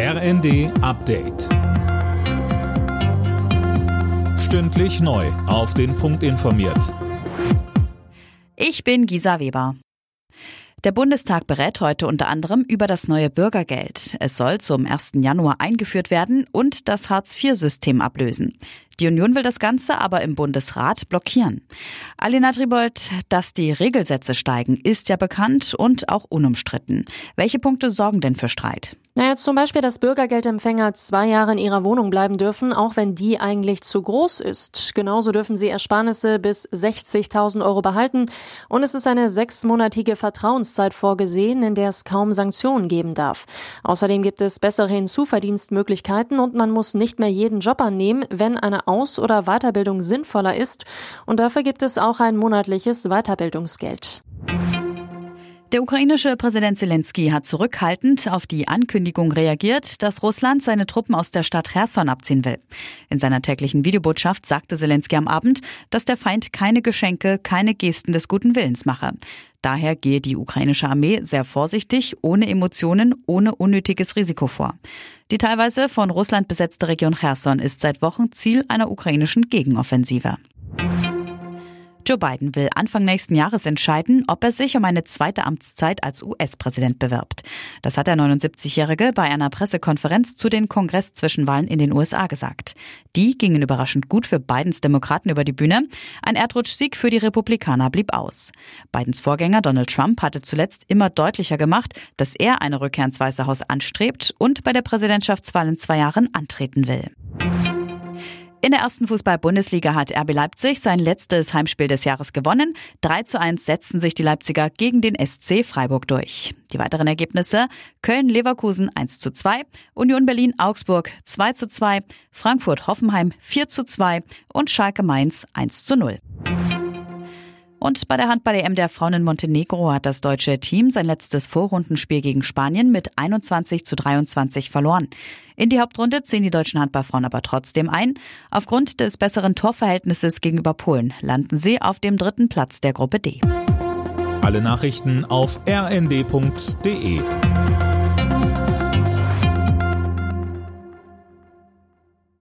RND Update. Stündlich neu. Auf den Punkt informiert. Ich bin Gisa Weber. Der Bundestag berät heute unter anderem über das neue Bürgergeld. Es soll zum 1. Januar eingeführt werden und das Hartz-IV-System ablösen. Die Union will das Ganze aber im Bundesrat blockieren. Alina Tribold, dass die Regelsätze steigen, ist ja bekannt und auch unumstritten. Welche Punkte sorgen denn für Streit? Naja, zum Beispiel, dass Bürgergeldempfänger zwei Jahre in ihrer Wohnung bleiben dürfen, auch wenn die eigentlich zu groß ist. Genauso dürfen sie Ersparnisse bis 60.000 Euro behalten. Und es ist eine sechsmonatige Vertrauenszeit vorgesehen, in der es kaum Sanktionen geben darf. Außerdem gibt es bessere Hinzuverdienstmöglichkeiten und man muss nicht mehr jeden Job annehmen, wenn eine Aus- oder Weiterbildung sinnvoller ist. Und dafür gibt es auch ein monatliches Weiterbildungsgeld. Der ukrainische Präsident Zelensky hat zurückhaltend auf die Ankündigung reagiert, dass Russland seine Truppen aus der Stadt Cherson abziehen will. In seiner täglichen Videobotschaft sagte Zelensky am Abend, dass der Feind keine Geschenke, keine Gesten des guten Willens mache. Daher gehe die ukrainische Armee sehr vorsichtig, ohne Emotionen, ohne unnötiges Risiko vor. Die teilweise von Russland besetzte Region Cherson ist seit Wochen Ziel einer ukrainischen Gegenoffensive. Joe Biden will Anfang nächsten Jahres entscheiden, ob er sich um eine zweite Amtszeit als US-Präsident bewirbt. Das hat der 79-Jährige bei einer Pressekonferenz zu den Kongress-Zwischenwahlen in den USA gesagt. Die gingen überraschend gut für Bidens Demokraten über die Bühne. Ein Erdrutschsieg für die Republikaner blieb aus. Bidens Vorgänger Donald Trump hatte zuletzt immer deutlicher gemacht, dass er eine Rückkehr ins Weiße Haus anstrebt und bei der Präsidentschaftswahl in zwei Jahren antreten will. In der ersten Fußball-Bundesliga hat RB Leipzig sein letztes Heimspiel des Jahres gewonnen. 3 zu 1 setzten sich die Leipziger gegen den SC Freiburg durch. Die weiteren Ergebnisse Köln-Leverkusen 1 zu 2, Union Berlin-Augsburg 2 zu 2, Frankfurt-Hoffenheim 4 zu 2 und Schalke-Mainz 1 zu 0. Und bei der Handball-EM der Frauen in Montenegro hat das deutsche Team sein letztes Vorrundenspiel gegen Spanien mit 21 zu 23 verloren. In die Hauptrunde ziehen die deutschen Handballfrauen aber trotzdem ein. Aufgrund des besseren Torverhältnisses gegenüber Polen landen sie auf dem dritten Platz der Gruppe D. Alle Nachrichten auf rnd.de